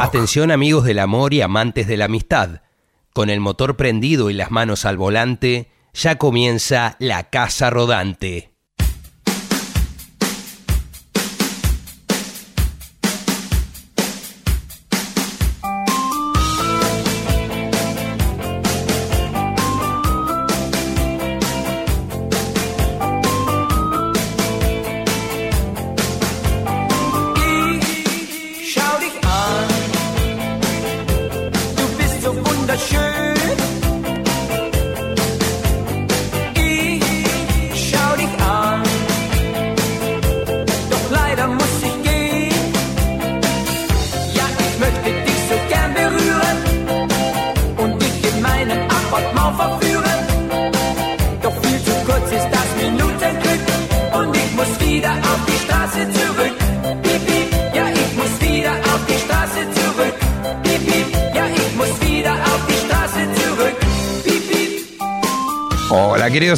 Atención amigos del amor y amantes de la amistad. Con el motor prendido y las manos al volante, ya comienza la casa rodante.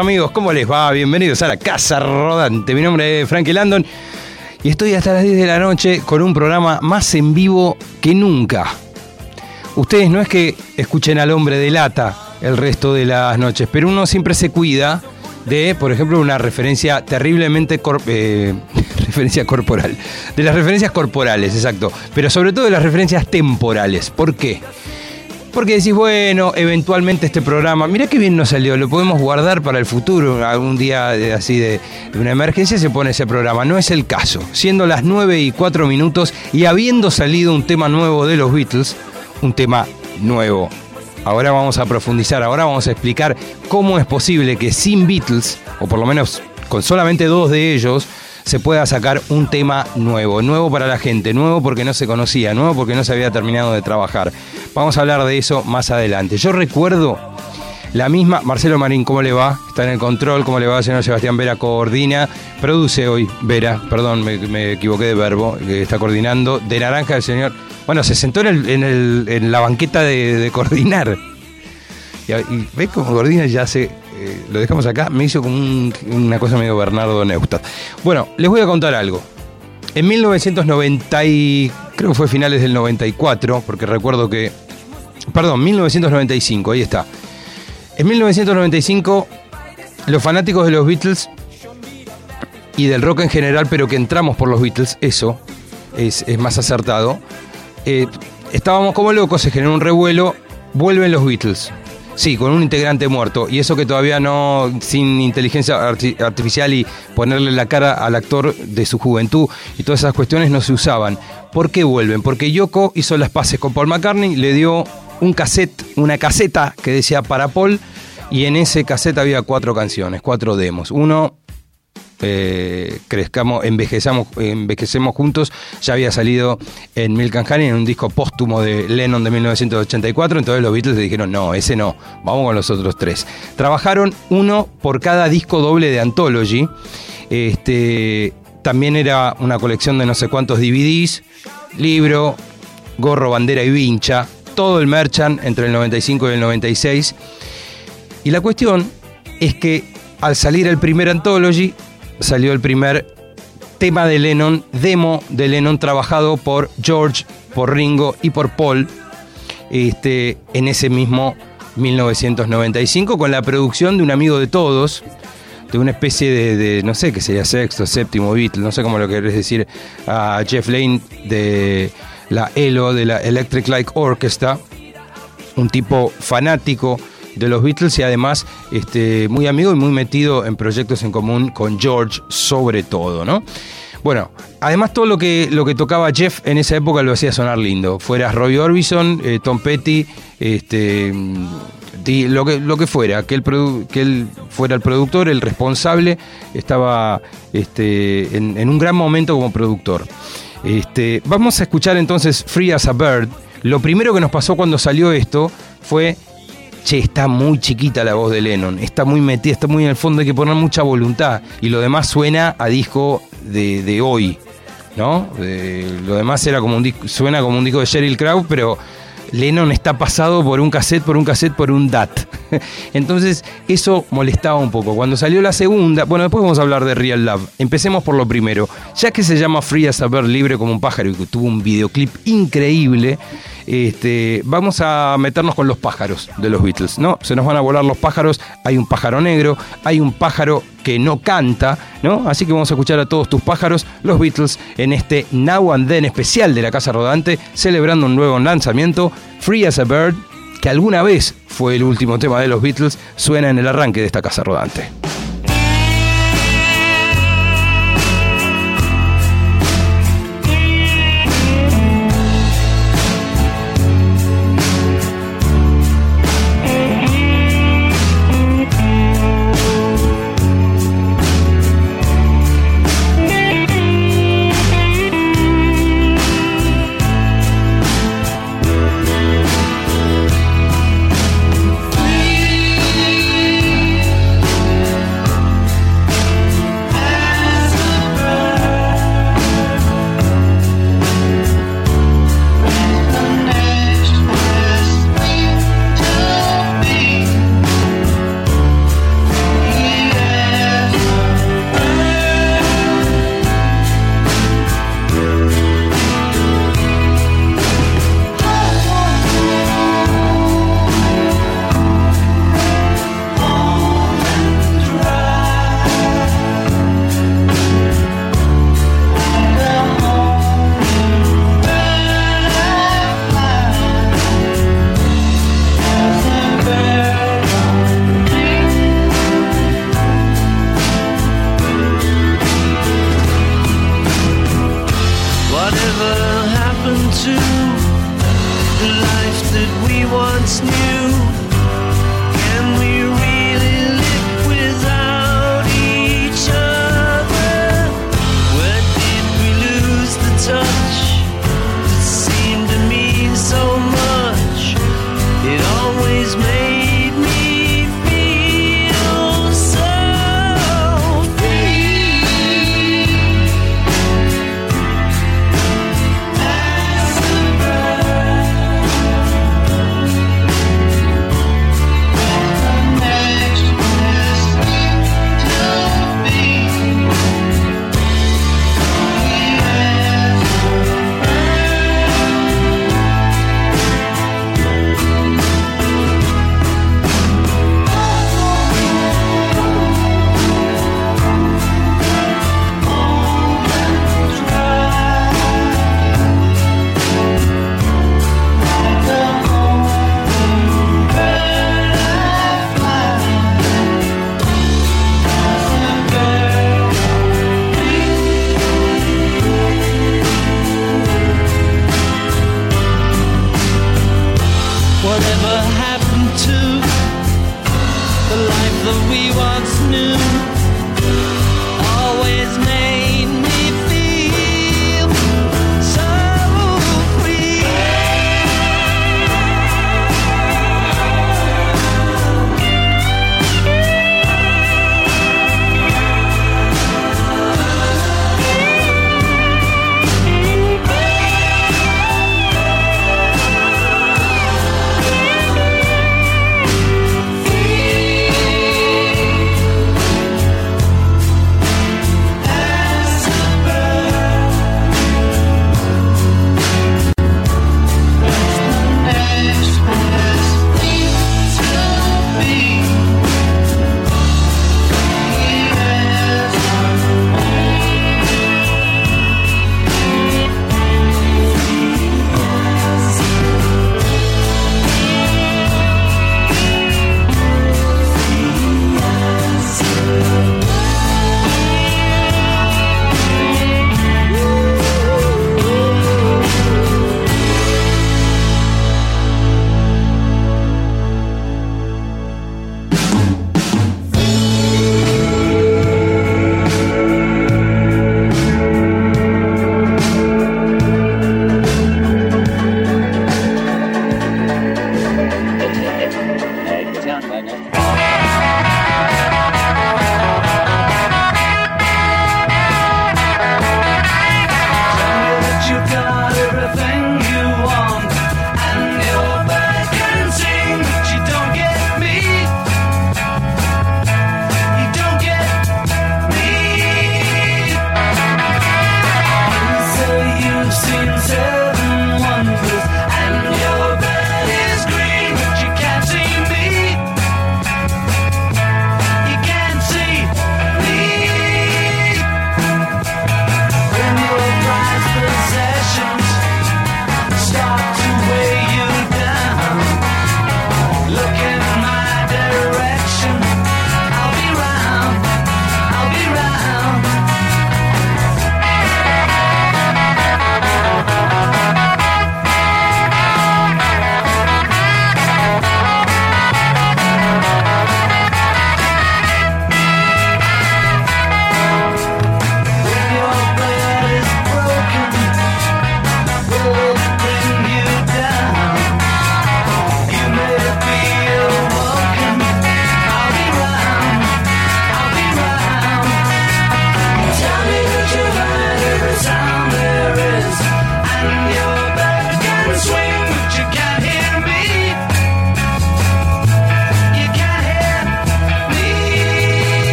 Amigos, ¿cómo les va? Bienvenidos a la Casa Rodante. Mi nombre es Frankie Landon y estoy hasta las 10 de la noche con un programa más en vivo que nunca. Ustedes no es que escuchen al hombre de lata el resto de las noches, pero uno siempre se cuida de, por ejemplo, una referencia terriblemente eh, referencia corporal. De las referencias corporales, exacto. Pero sobre todo de las referencias temporales. ¿Por qué? Porque decís, bueno, eventualmente este programa, mirá qué bien nos salió, lo podemos guardar para el futuro, algún día de- así de, de una emergencia se pone ese programa. No es el caso. Siendo las 9 y 4 minutos y habiendo salido un tema nuevo de los Beatles, un tema nuevo. Ahora vamos a profundizar, ahora vamos a explicar cómo es posible que sin Beatles, o por lo menos con solamente dos de ellos, se pueda sacar un tema nuevo, nuevo para la gente, nuevo porque no se conocía, nuevo porque no se había terminado de trabajar. Vamos a hablar de eso más adelante. Yo recuerdo la misma, Marcelo Marín, ¿cómo le va? Está en el control, ¿cómo le va? Señor Sebastián Vera coordina, produce hoy, Vera, perdón, me, equivoqué de verbo, está coordinando, de naranja el señor, bueno, se sentó en, la banqueta de, coordinar. Y, y ves cómo coordina ya se. eh, lo dejamos acá, me hizo como un- una cosa medio Bernardo Neustadt. Bueno, les voy a contar algo. En 1990, y creo que fue finales del 94, porque recuerdo que. Perdón, 1995, ahí está. En 1995, los fanáticos de los Beatles y del rock en general, pero que entramos por los Beatles, eso es, más acertado. eh, estábamos como locos, se generó un revuelo, vuelven los Beatles. Sí, con un integrante muerto. Y eso que todavía no, sin inteligencia arti- artificial y ponerle la cara al actor de su juventud y todas esas cuestiones no se usaban. ¿Por qué vuelven? Porque Yoko hizo las paces con Paul McCartney, le dio un cassette, una caseta que decía para Paul, y en ese cassette había cuatro canciones, cuatro demos. Uno eh, crezcamos, envejecemos juntos, ya había salido en Milk Honey en un disco póstumo de Lennon de 1984, entonces los Beatles le dijeron, no, ese no, vamos con los otros tres. Trabajaron uno por cada disco doble de Anthology, este, también era una colección de no sé cuántos DVDs, libro, gorro, bandera y vincha, todo el merchant entre el 95 y el 96. Y la cuestión es que al salir el primer Anthology, salió el primer tema de Lennon, demo de Lennon trabajado por George, por Ringo y por Paul este, en ese mismo 1995 con la producción de un amigo de todos, de una especie de, no sé qué sería sexto, séptimo Beatle, no sé cómo lo querés decir, a Jeff Lane de la ELO, de la Electric Light Orchestra, un tipo fanático de los Beatles y además este, muy amigo y muy metido en proyectos en común con George sobre todo, ¿no? Bueno, además todo lo que, lo que tocaba Jeff en esa época lo hacía sonar lindo. Fuera Roy Orbison, eh, Tom Petty, este, mm, lo, que, lo que fuera, que él, que él fuera el productor, el responsable, estaba este, en, en un gran momento como productor. Este, vamos a escuchar entonces Free as a Bird. Lo primero que nos pasó cuando salió esto fue che, está muy chiquita la voz de Lennon, está muy metida, está muy en el fondo, hay que poner mucha voluntad. Y lo demás suena a disco de, de hoy, ¿no? Lo demás era como un suena como un disco de Sheryl Crow, pero Lennon está pasado por un cassette, por un cassette, por un DAT. Entonces eso molestaba un poco. Cuando salió la segunda, bueno, después vamos a hablar de Real Love. Empecemos por lo primero. Ya que se llama Free a Bird, libre como un pájaro, y que tuvo un videoclip increíble, este, vamos a meternos con los pájaros de los Beatles, ¿no? Se nos van a volar los pájaros, hay un pájaro negro, hay un pájaro que no canta, ¿no? Así que vamos a escuchar a todos tus pájaros, los Beatles, en este Now and Then especial de la Casa Rodante, celebrando un nuevo lanzamiento, Free as a Bird, que alguna vez fue el último tema de los Beatles, suena en el arranque de esta Casa Rodante.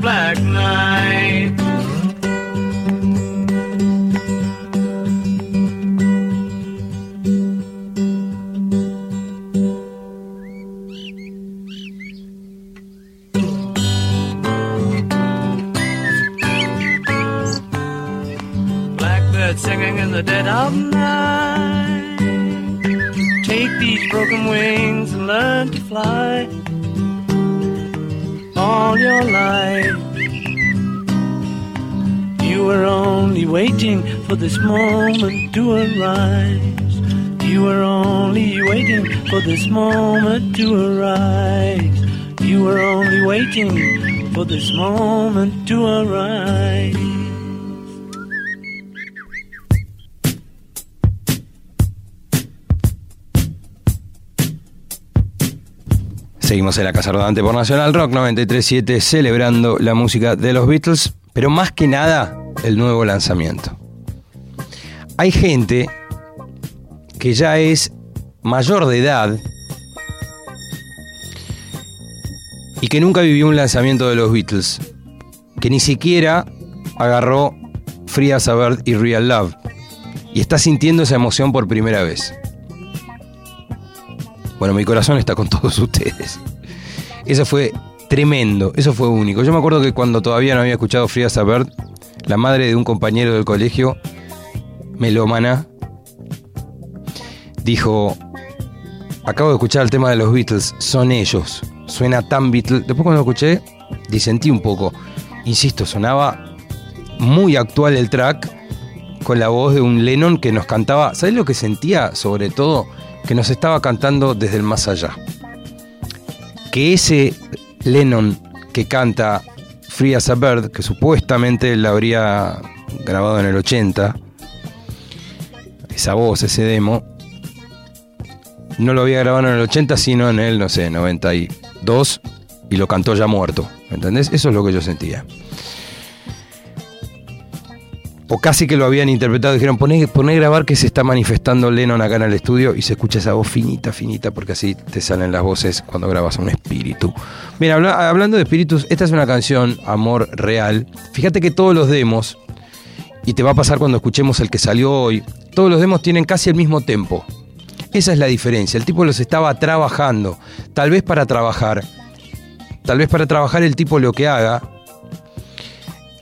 Black night. Singing in the dead of night. Take these broken wings and learn to fly all your life. You were only waiting for this moment to arise. You were only waiting for this moment to arise. You were only waiting for this moment to arise. Seguimos en la Casa Rodante por Nacional Rock 937 celebrando la música de los Beatles, pero más que nada el nuevo lanzamiento. Hay gente que ya es mayor de edad y que nunca vivió un lanzamiento de los Beatles, que ni siquiera agarró Free as a Bird y Real Love y está sintiendo esa emoción por primera vez. Bueno, mi corazón está con todos ustedes. Eso fue tremendo, eso fue único. Yo me acuerdo que cuando todavía no había escuchado Frida Bird, la madre de un compañero del colegio, melómana, dijo, acabo de escuchar el tema de los Beatles, son ellos, suena tan Beatles. Después cuando lo escuché, disentí un poco. Insisto, sonaba muy actual el track, con la voz de un Lennon que nos cantaba, ¿sabes lo que sentía sobre todo? Que nos estaba cantando desde el más allá. Que ese Lennon que canta Free as a Bird, que supuestamente la habría grabado en el 80, esa voz, ese demo, no lo había grabado en el 80, sino en el, no sé, 92, y lo cantó ya muerto. ¿Entendés? Eso es lo que yo sentía o casi que lo habían interpretado, dijeron, poné, poné grabar que se está manifestando Lennon acá en el estudio y se escucha esa voz finita, finita, porque así te salen las voces cuando grabas un espíritu. Mira, hablando de espíritus, esta es una canción, Amor Real. Fíjate que todos los demos, y te va a pasar cuando escuchemos el que salió hoy, todos los demos tienen casi el mismo tempo. Esa es la diferencia, el tipo los estaba trabajando, tal vez para trabajar, tal vez para trabajar el tipo lo que haga,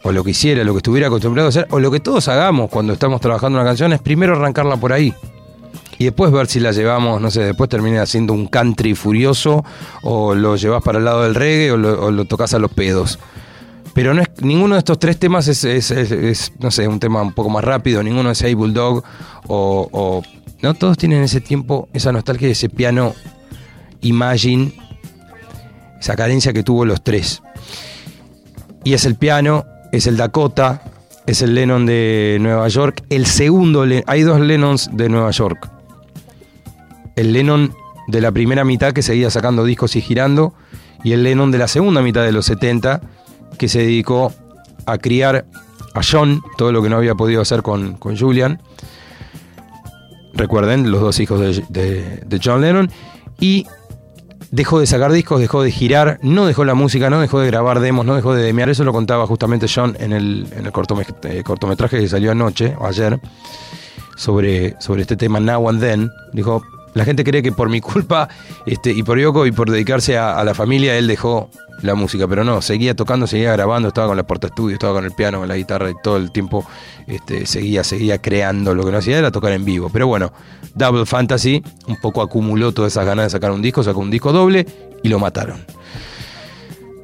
o lo que hiciera, lo que estuviera acostumbrado a hacer, o lo que todos hagamos cuando estamos trabajando una canción, es primero arrancarla por ahí. Y después ver si la llevamos, no sé, después termina haciendo un country furioso, o lo llevas para el lado del reggae, o lo, tocas a los pedos. Pero no es, ninguno de estos tres temas es, no sé, un tema un poco más rápido, ninguno es Hey Bulldog, o, o, no, todos tienen ese tiempo, esa nostalgia, ese piano Imagine, esa carencia que tuvo los tres. Y es el piano, es el Dakota, es el Lennon de Nueva York. El segundo, hay dos Lennons de Nueva York. El Lennon de la primera mitad que seguía sacando discos y girando, y el Lennon de la segunda mitad de los 70 que se dedicó a criar a John, todo lo que no había podido hacer con, con Julian. recuerden, los dos hijos de, de- de John Lennon, y dejó de sacar discos, dejó de girar, no dejó la música, no dejó de grabar demos, no dejó de demear. Eso lo contaba justamente John en el, en el cortome- eh, cortometraje que salió anoche o ayer sobre, sobre este tema Now and Then. Dijo, la gente cree que por mi culpa este, y por Yoko y por dedicarse a la familia, él dejó la música, pero no, seguía tocando, seguía grabando, estaba con la porta estudio, estaba con el piano, con la guitarra y todo el tiempo este, seguía, seguía creando. Lo que no hacía era tocar en vivo. Pero bueno, Double Fantasy un poco acumuló todas esas ganas de sacar un disco, sacó un disco doble y lo mataron.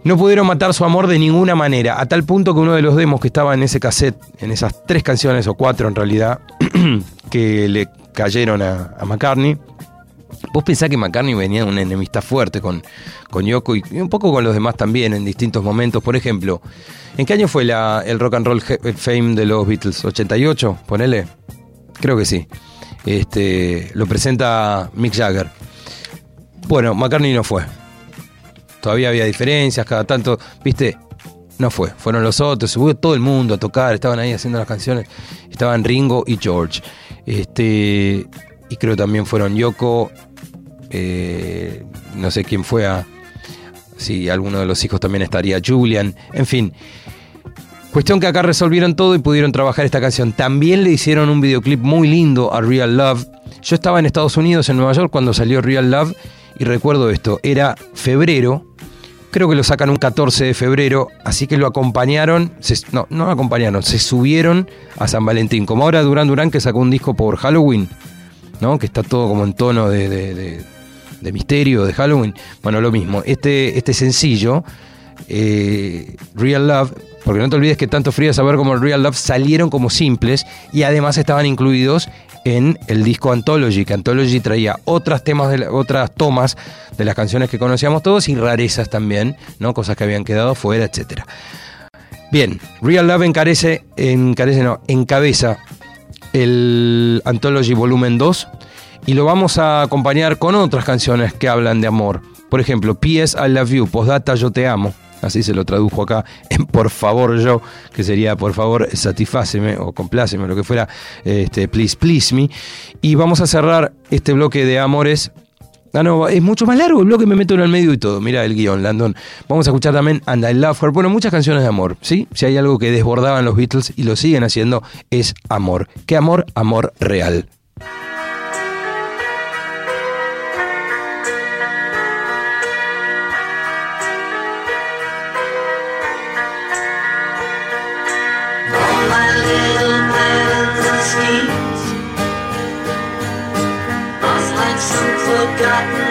No pudieron matar su amor de ninguna manera, a tal punto que uno de los demos que estaba en ese cassette, en esas tres canciones o cuatro en realidad, que le cayeron a, a McCartney, vos pensás que McCartney venía de una enemistad fuerte con, con Yoko y, un poco con los demás también en distintos momentos. Por ejemplo, ¿en qué año fue la- el Rock and Roll Fame de los Beatles? ¿88? Ponele. Creo que sí. Este, lo presenta Mick Jagger. Bueno, McCartney no fue. Todavía había diferencias, cada tanto, viste, no fue. Fueron los otros, subió todo el mundo a tocar, estaban ahí haciendo las canciones. Estaban Ringo y George. Este, y creo también fueron Yoko, eh, no sé quién fue a. Si alguno de los hijos también estaría, Julian, en fin. Cuestión que acá resolvieron todo y pudieron trabajar esta canción. También le hicieron un videoclip muy lindo a Real Love. Yo estaba en Estados Unidos, en Nueva York, cuando salió Real Love y recuerdo esto. Era febrero, creo que lo sacan un 14 de febrero, así que lo acompañaron, no, no lo acompañaron, se subieron a San Valentín. Como ahora Durán Durán que sacó un disco por Halloween, ¿no? Que está todo como en tono de- de misterio, de Halloween. Bueno, lo mismo. Este, este sencillo, eh, Real Love, porque no te olvides que tanto Frida Saber como Real Love salieron como simples y además estaban incluidos en el disco Anthology, que Anthology traía otras temas otras tomas de las canciones que conocíamos todos y rarezas también, ¿no? Cosas que habían quedado fuera, etcétera. Bien, Real Love encarece, encarece no, encabeza el Anthology Volumen 2 y lo vamos a acompañar con otras canciones que hablan de amor. Por ejemplo, P.S. I Love You, Postdata Yo Te Amo. Así se lo tradujo acá en Por favor yo, que sería por favor satisfáceme o compláceme, lo que fuera, este, please, please me. Y vamos a cerrar este bloque de amores Ah, no, es mucho más largo el bloque, me meto en el medio y todo. Mira el guion, Landon. Vamos a escuchar también And I Love Her. Bueno, muchas canciones de amor, ¿sí? Si hay algo que desbordaban los Beatles y lo siguen haciendo, es amor. ¿Qué amor? Amor real. black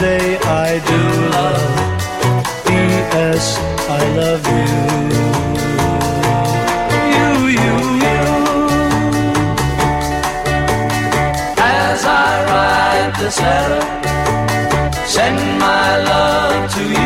day I do love. P.S. I love you. You, you, you. As I write this letter, send my love to you.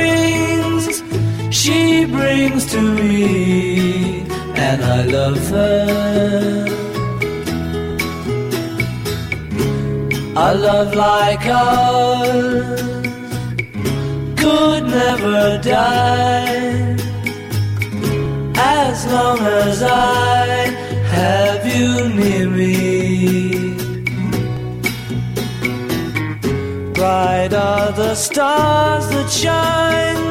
to me, and I love her. A love like ours could never die as long as I have you near me. Bright are the stars that shine,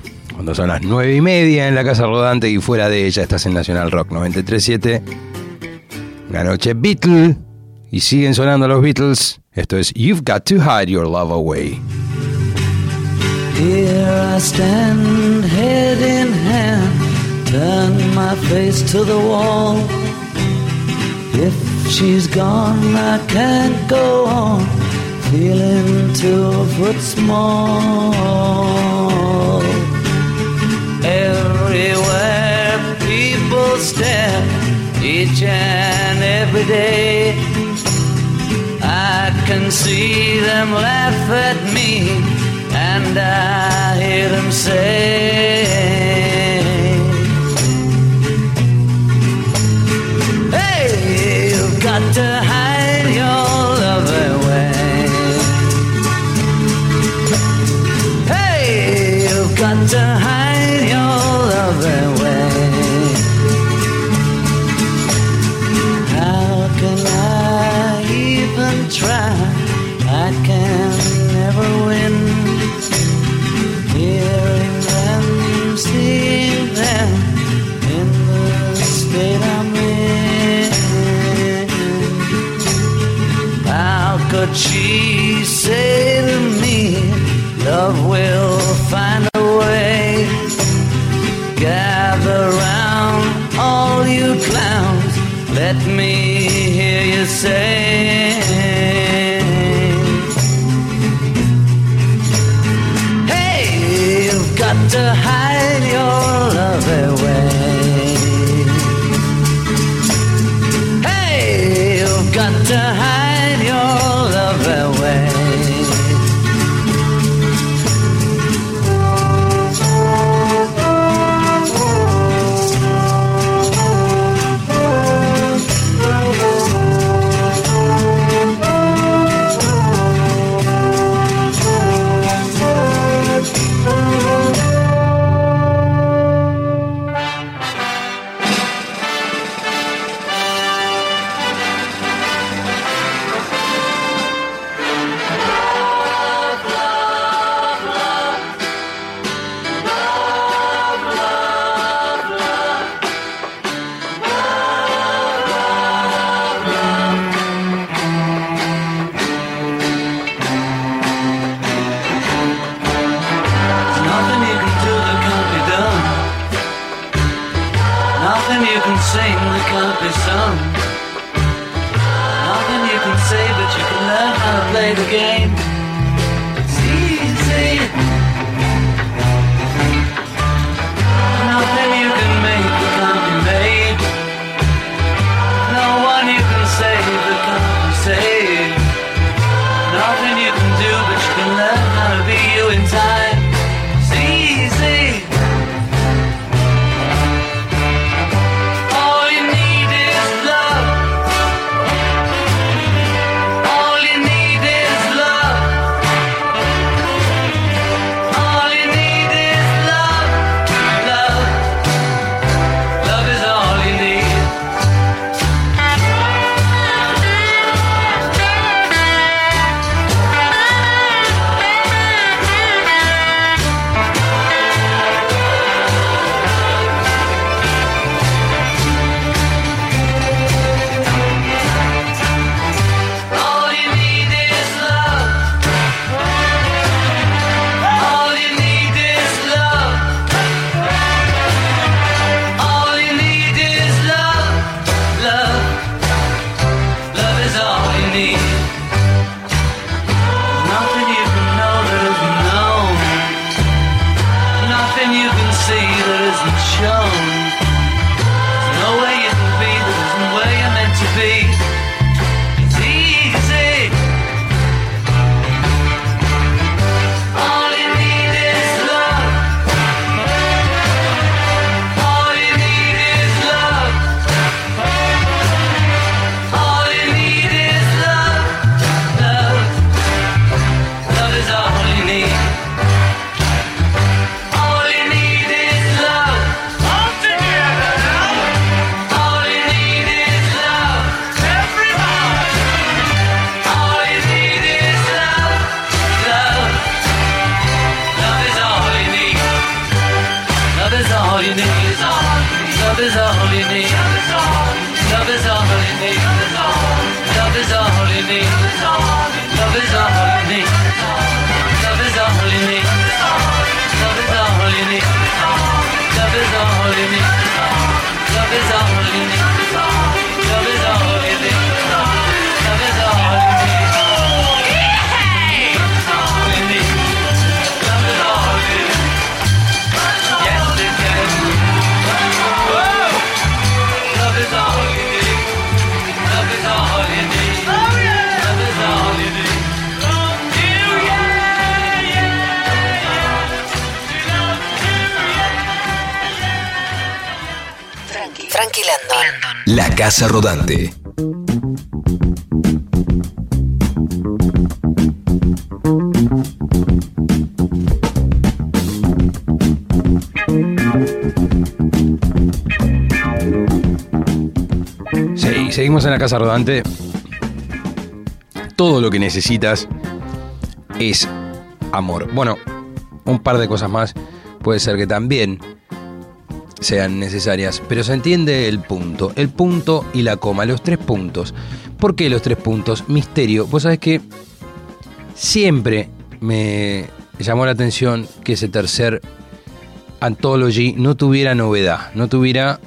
Cuando son las nueve y media en la casa rodante y fuera de ella estás en Nacional Rock 937. Una noche Beatle. Y siguen sonando los Beatles. Esto es You've Got to Hide Your Love Away. Here I stand, head in hand, turn my face to the wall. If she's gone, I can't go on, feeling two foot small. Everywhere people stare each and every day. I can see them laugh at me and I hear them say, love will find a way. Gather round, all you clowns. Let me hear you say. Hey, you've got to hide. Casa Rodante. Sí, seguimos en la casa rodante. Todo lo que necesitas es amor. Bueno, un par de cosas más puede ser que también sean necesarias, pero se entiende el punto, el punto y la coma, los tres puntos. ¿Por qué los tres puntos? Misterio. Vos sabés que siempre me llamó la atención que ese tercer anthology no tuviera novedad, no tuviera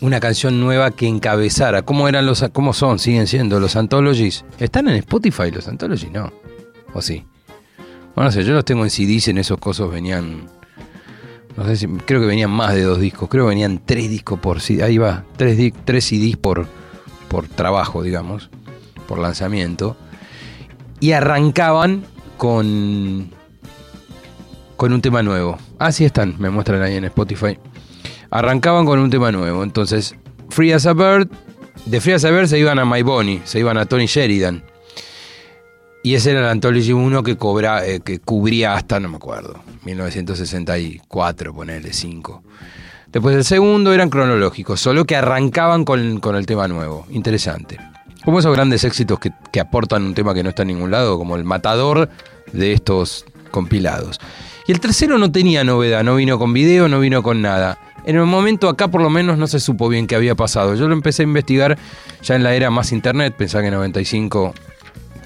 una canción nueva que encabezara. ¿Cómo eran los cómo son? Siguen siendo los anthologies. ¿Están en Spotify los anthologies? No. ¿O sí? Bueno, no sé, yo los tengo en CDs, en esos cosos venían no sé si creo que venían más de dos discos, creo que venían tres discos por CD, ahí va, tres, tres CDs por por trabajo, digamos, por lanzamiento y arrancaban con con un tema nuevo. Así están, me muestran ahí en Spotify. Arrancaban con un tema nuevo. Entonces, Free as a Bird, de Free as a Bird se iban a My Bonnie, se iban a Tony Sheridan. Y ese era el Anthology 1 que, cobra, eh, que cubría hasta, no me acuerdo, 1964, ponele 5. Después el segundo eran cronológicos, solo que arrancaban con, con el tema nuevo. Interesante. Como esos grandes éxitos que, que aportan un tema que no está en ningún lado, como el matador de estos compilados. Y el tercero no tenía novedad, no vino con video, no vino con nada. En el momento acá por lo menos no se supo bien qué había pasado. Yo lo empecé a investigar ya en la era más internet, pensaba que en 95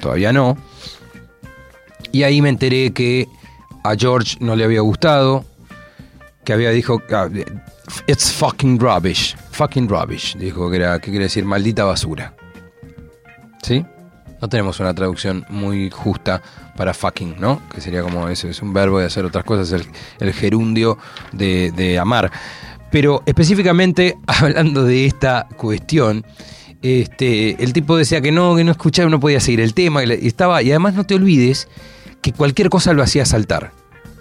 todavía no. Y ahí me enteré que a George no le había gustado, que había dicho, ah, it's fucking rubbish, fucking rubbish, dijo que era, que quiere decir maldita basura. ¿Sí? No tenemos una traducción muy justa para fucking, ¿no? Que sería como eso, es un verbo de hacer otras cosas, el, el gerundio de, de amar. Pero específicamente hablando de esta cuestión, este, el tipo decía que no, que no escuchaba, no podía seguir el tema, y estaba, y además no te olvides que cualquier cosa lo hacía saltar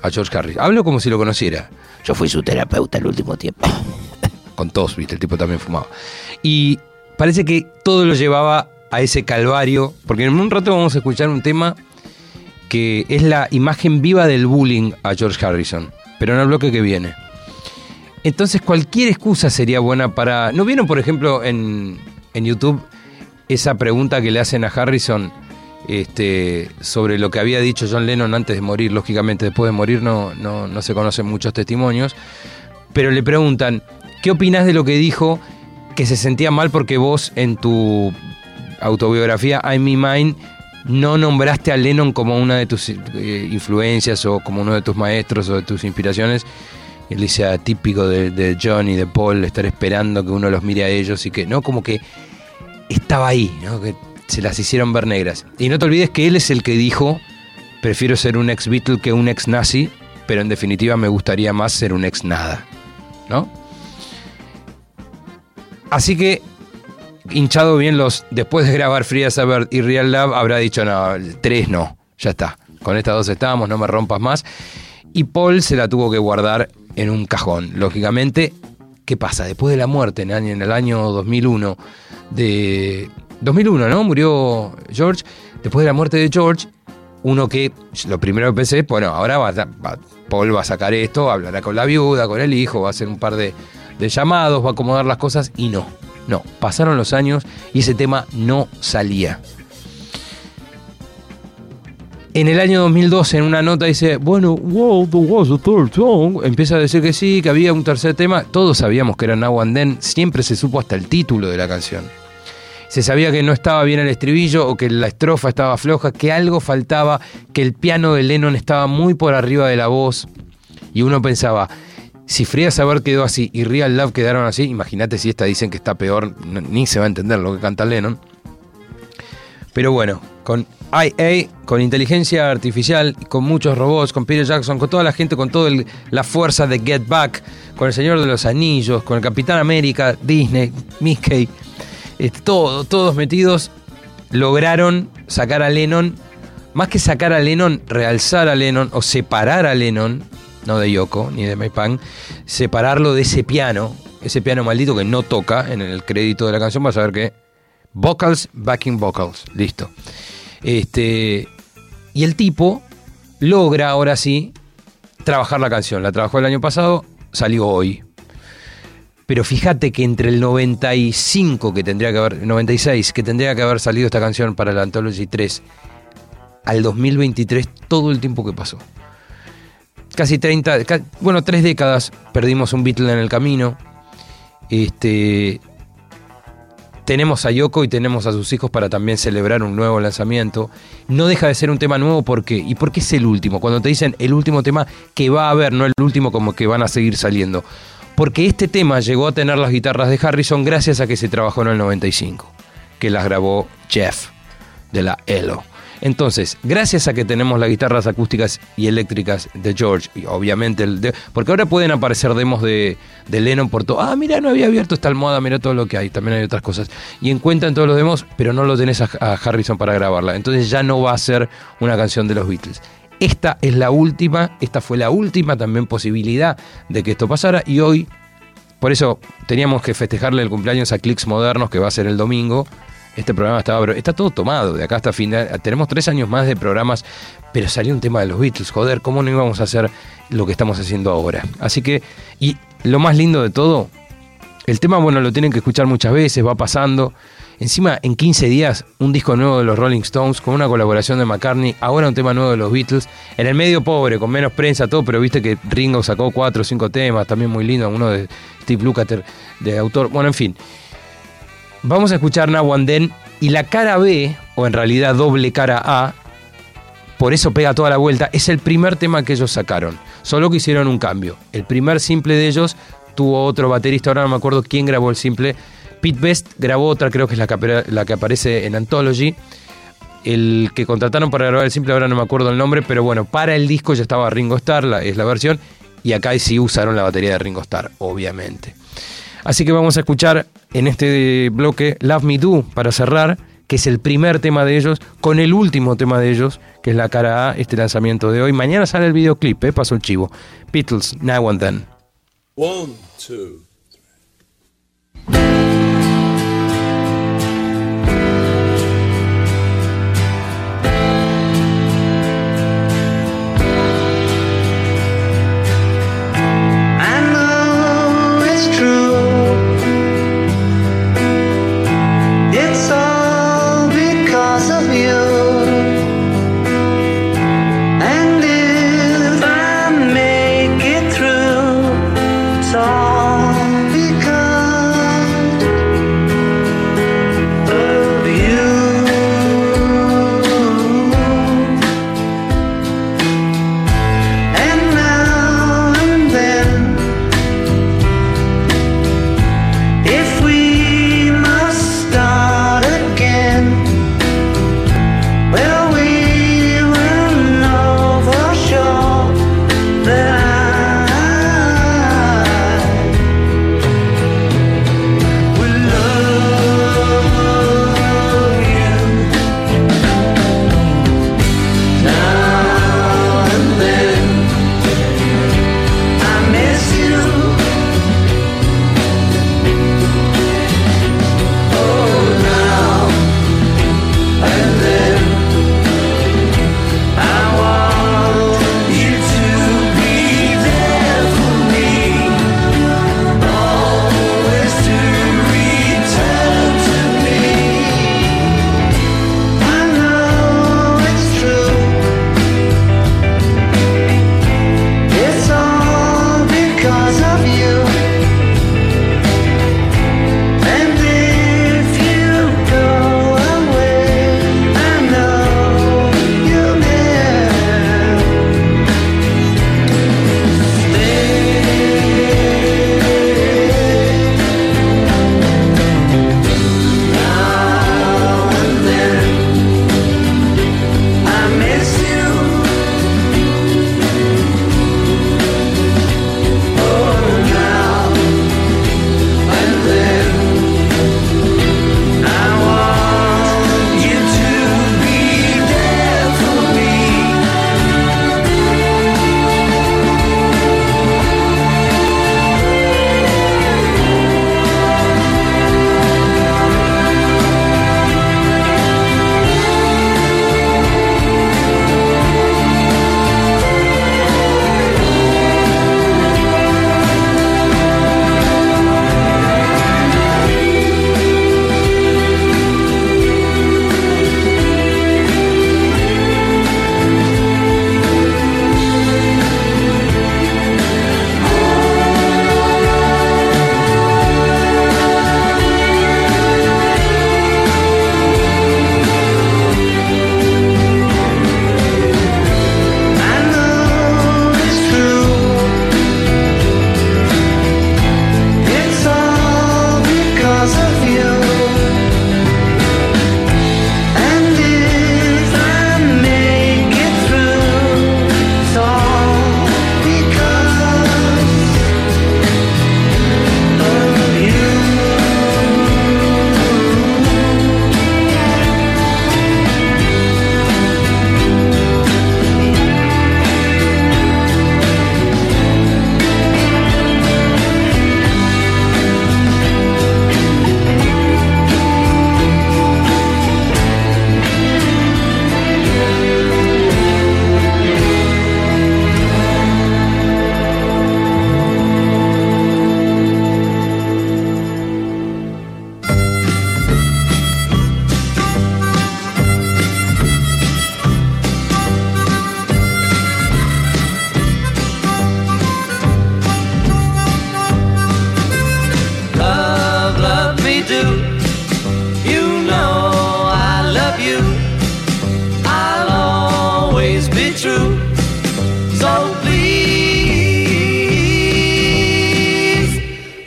a George Harris. Hablo como si lo conociera. Yo fui su terapeuta el último tiempo. Con tos, viste, el tipo también fumaba. Y parece que todo lo llevaba a ese calvario, porque en un rato vamos a escuchar un tema que es la imagen viva del bullying a George Harrison, pero en el bloque que viene. Entonces cualquier excusa sería buena para... ¿No vieron, por ejemplo, en, en YouTube esa pregunta que le hacen a Harrison este, sobre lo que había dicho John Lennon antes de morir? Lógicamente, después de morir no, no, no se conocen muchos testimonios, pero le preguntan, ¿qué opinas de lo que dijo que se sentía mal porque vos en tu autobiografía I'm Me Mine no nombraste a Lennon como una de tus eh, influencias o como uno de tus maestros o de tus inspiraciones? Él dice, típico de John y de Paul, estar esperando que uno los mire a ellos y que, ¿no? Como que estaba ahí, ¿no? Que se las hicieron ver negras. Y no te olvides que él es el que dijo, prefiero ser un ex Beatle que un ex nazi, pero en definitiva me gustaría más ser un ex nada, ¿no? Así que, hinchado bien los, después de grabar Free as a Bird y Real Love, habrá dicho, no, tres no, ya está. Con estas dos estábamos, no me rompas más. Y Paul se la tuvo que guardar en un cajón. Lógicamente, ¿qué pasa? Después de la muerte en el año, en el año 2001 de... 2001, ¿no? Murió George. Después de la muerte de George, uno que lo primero que pensé, bueno, ahora va, va- Paul va a sacar esto, hablará con la viuda, con el hijo, va a hacer un par de, de llamados, va a acomodar las cosas y no, no, pasaron los años y ese tema no salía. En el año 2012, en una nota dice, bueno, wow, there was a third song. Empieza a decir que sí, que había un tercer tema. Todos sabíamos que era Now and. Siempre se supo hasta el título de la canción. Se sabía que no estaba bien el estribillo o que la estrofa estaba floja, que algo faltaba, que el piano de Lennon estaba muy por arriba de la voz. Y uno pensaba, si Fría Saber quedó así y Real Love quedaron así, imagínate si esta dicen que está peor, ni se va a entender lo que canta Lennon. Pero bueno, con IA, con inteligencia artificial, con muchos robots, con Peter Jackson, con toda la gente, con toda la fuerza de Get Back, con el Señor de los Anillos, con el Capitán América, Disney, Mickey, este, todo, todos metidos, lograron sacar a Lennon, más que sacar a Lennon, realzar a Lennon o separar a Lennon, no de Yoko ni de Maypan, separarlo de ese piano, ese piano maldito que no toca en el crédito de la canción, vas a ver que vocals, backing vocals, listo. Este, y el tipo logra ahora sí trabajar la canción. La trabajó el año pasado, salió hoy. Pero fíjate que entre el 95 que tendría que haber, 96 que tendría que haber salido esta canción para la Anthology 3 al 2023 todo el tiempo que pasó. Casi 30, ca- bueno, tres décadas perdimos un Beatle en el camino. Este, tenemos a Yoko y tenemos a sus hijos para también celebrar un nuevo lanzamiento. No deja de ser un tema nuevo porque ¿y por qué es el último? Cuando te dicen el último tema que va a haber, no el último como que van a seguir saliendo. Porque este tema llegó a tener las guitarras de Harrison gracias a que se trabajó en el 95, que las grabó Jeff de la ELO. Entonces, gracias a que tenemos las guitarras acústicas y eléctricas de George, y obviamente, el de- porque ahora pueden aparecer demos de, de Lennon por todo. Ah, mira, no había abierto esta almohada, mira todo lo que hay. También hay otras cosas. Y encuentran todos los demos, pero no lo tenés a, a Harrison para grabarla. Entonces ya no va a ser una canción de los Beatles. Esta es la última, esta fue la última también posibilidad de que esto pasara. Y hoy, por eso teníamos que festejarle el cumpleaños a Clicks Modernos, que va a ser el domingo. Este programa estaba, pero está todo tomado de acá hasta fin de Tenemos tres años más de programas, pero salió un tema de los Beatles. Joder, ¿cómo no íbamos a hacer lo que estamos haciendo ahora? Así que, y lo más lindo de todo, el tema, bueno, lo tienen que escuchar muchas veces, va pasando. Encima, en 15 días, un disco nuevo de los Rolling Stones con una colaboración de McCartney. Ahora un tema nuevo de los Beatles. En el medio pobre, con menos prensa, todo, pero viste que Ringo sacó cuatro o cinco temas, también muy lindo. Uno de Steve Lukather, de autor. Bueno, en fin. Vamos a escuchar Then. Y la cara B, o en realidad doble cara A, por eso pega toda la vuelta, es el primer tema que ellos sacaron. Solo que hicieron un cambio. El primer simple de ellos tuvo otro baterista, ahora no me acuerdo quién grabó el simple. Pete Best grabó otra, creo que es la que, la que aparece en Anthology. El que contrataron para grabar el simple, ahora no me acuerdo el nombre, pero bueno, para el disco ya estaba Ringo Starr, es la versión, y acá sí usaron la batería de Ringo Starr, obviamente. Así que vamos a escuchar en este bloque Love Me Do para cerrar, que es el primer tema de ellos, con el último tema de ellos, que es la cara A, este lanzamiento de hoy. Mañana sale el videoclip, ¿eh? pasó el chivo. Beatles, Now and Then. One, two. I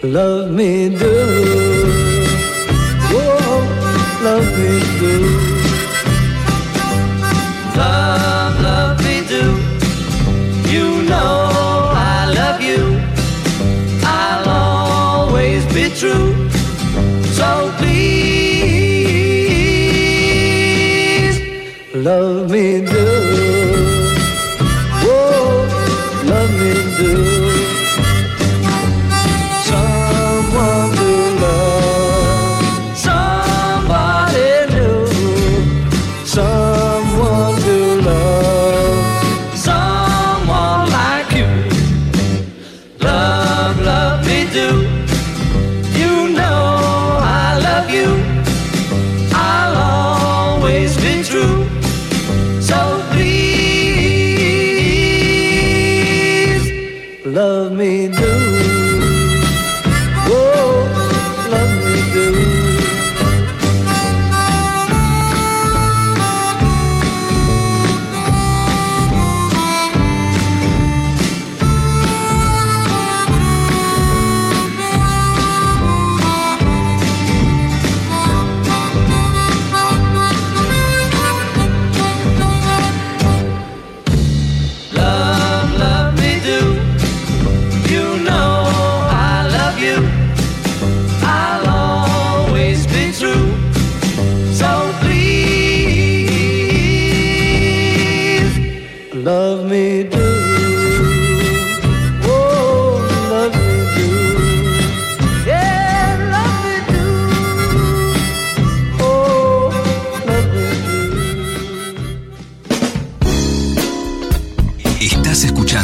Love me do. Whoa, love me do.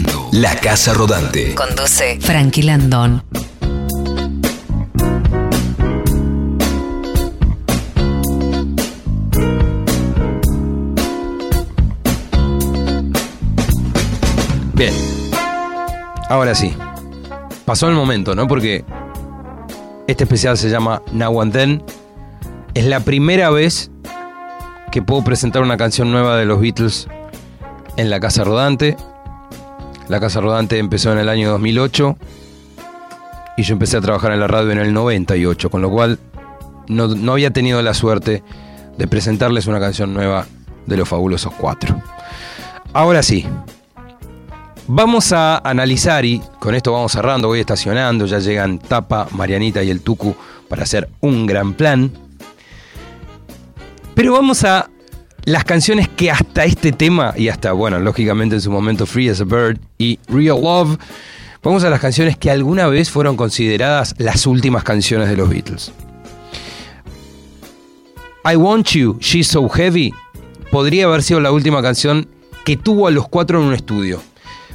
Escuchando La Casa Rodante. Conduce Frankie Landon. Bien. Ahora sí. Pasó el momento, ¿no? Porque este especial se llama Now and Then. Es la primera vez que puedo presentar una canción nueva de los Beatles en la Casa Rodante. La Casa Rodante empezó en el año 2008 y yo empecé a trabajar en la radio en el 98, con lo cual no, no había tenido la suerte de presentarles una canción nueva de los fabulosos cuatro. Ahora sí, Vamos a analizar y con esto vamos cerrando, voy estacionando, ya llegan Tapa, Marianita y el Tucu para hacer un gran plan. Pero vamos a las canciones que hasta este tema y hasta, bueno, lógicamente en su momento Free as a Bird y Real Love, vamos a las canciones que alguna vez fueron consideradas las últimas canciones de los Beatles. I Want You, She's So Heavy, podría haber sido la última canción que tuvo a los cuatro en un estudio.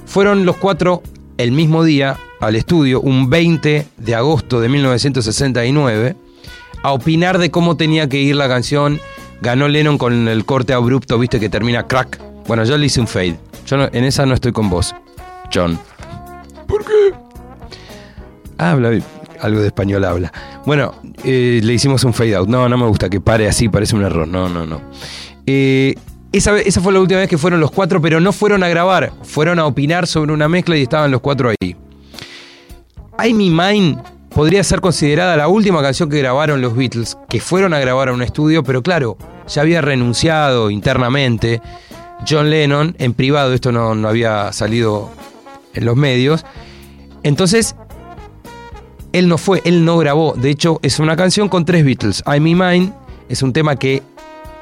Fueron los cuatro el mismo día al estudio, un 20 de agosto de 1969, a opinar de cómo tenía que ir la canción. Ganó Lennon con el corte abrupto, viste, que termina crack. Bueno, yo le hice un fade. Yo no- en esa no estoy con vos, John. ¿Por qué? Habla, algo de español habla. Bueno, eh, le hicimos un fade out. No, no me gusta que pare así, parece un error. No, no, no. Eh, esa, esa fue la última vez que fueron los cuatro, pero no fueron a grabar. Fueron a opinar sobre una mezcla y estaban los cuatro ahí. I Me Mine podría ser considerada la última canción que grabaron los Beatles, que fueron a grabar a un estudio, pero claro, ya había renunciado internamente John Lennon en privado, esto no, no había salido en los medios. Entonces, él no fue, él no grabó. De hecho, es una canción con tres Beatles. I Me Mine es un tema que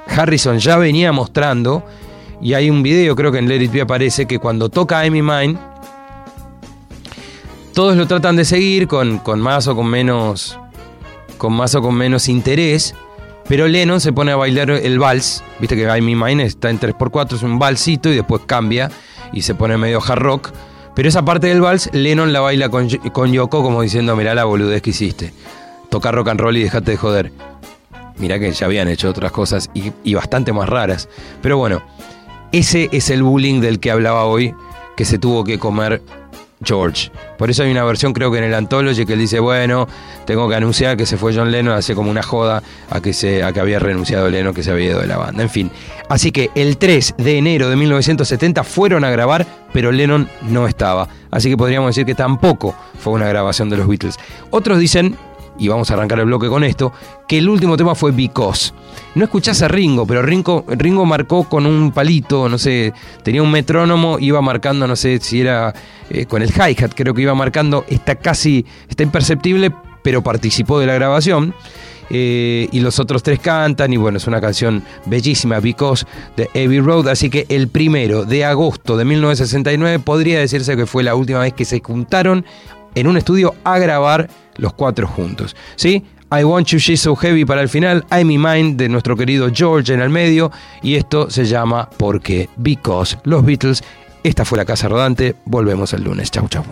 Harrison ya venía mostrando. Y hay un video, creo que en Let It Be aparece, que cuando toca I Me Mine, todos lo tratan de seguir con, con más o con menos. Con más o con menos interés. Pero Lennon se pone a bailar el vals. Viste que I Me Mine está en 3x4, es un valsito y después cambia y se pone medio hard rock. Pero esa parte del vals, Lennon la baila con, con Yoko como diciendo, mirá la boludez que hiciste. Toca rock and roll y dejate de joder. Mirá que ya habían hecho otras cosas y, y bastante más raras. Pero bueno, ese es el bullying del que hablaba hoy, que se tuvo que comer George. Por eso hay una versión, creo que en el Anthology, que él dice, bueno, tengo que anunciar que se fue John Lennon, hace como una joda a que, se, a que había renunciado Lennon, que se había ido de la banda. En fin, así que el 3 de enero de 1970 fueron a grabar, pero Lennon no estaba. Así que podríamos decir que tampoco fue una grabación de los Beatles. Otros dicen, y vamos a arrancar el bloque con esto, que el último tema fue Because. No escuchás a Ringo, pero Ringo, Ringo marcó con un palito, no sé, tenía un metrónomo, iba marcando, no sé si era eh, con el hi-hat, creo que iba marcando, está casi, está imperceptible, pero participó de la grabación. Eh, y los otros tres cantan y bueno, es una canción bellísima, Because de Abbey Road, así que el primero de agosto de 1969 podría decirse que fue la última vez que se juntaron en un estudio a grabar los cuatro juntos, ¿sí? I Want You She's So Heavy para el final, I'm in Mind de nuestro querido George en el medio y esto se llama Porque Because los Beatles. Esta fue la Casa Rodante, volvemos el lunes, chau chau.